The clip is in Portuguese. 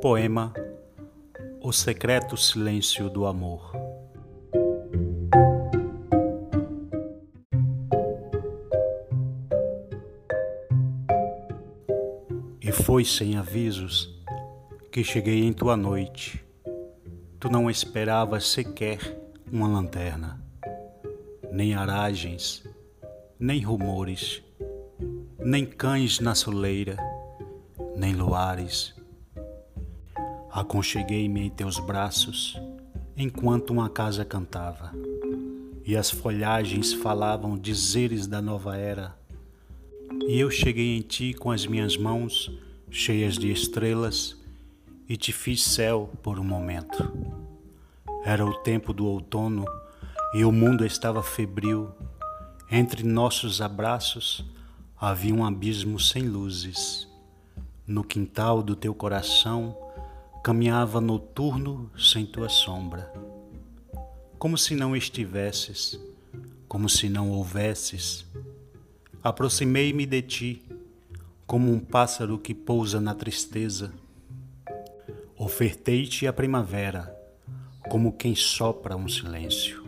Poema O Secreto Silêncio do Amor. E foi sem avisos que cheguei em tua noite. Tu não esperavas sequer uma lanterna, nem aragens, nem rumores, nem cães na soleira, nem luares Aconcheguei-me em teus braços enquanto uma casa cantava e as folhagens falavam dizeres da nova era. E eu cheguei em ti com as minhas mãos cheias de estrelas e te fiz céu por um momento. Era o tempo do outono e o mundo estava febril. Entre nossos abraços havia um abismo sem luzes. No quintal do teu coração, Caminhava noturno sem tua sombra, como se não estivesses, como se não houvesses. Aproximei-me de ti, como um pássaro que pousa na tristeza. Ofertei-te a primavera, como quem sopra um silêncio.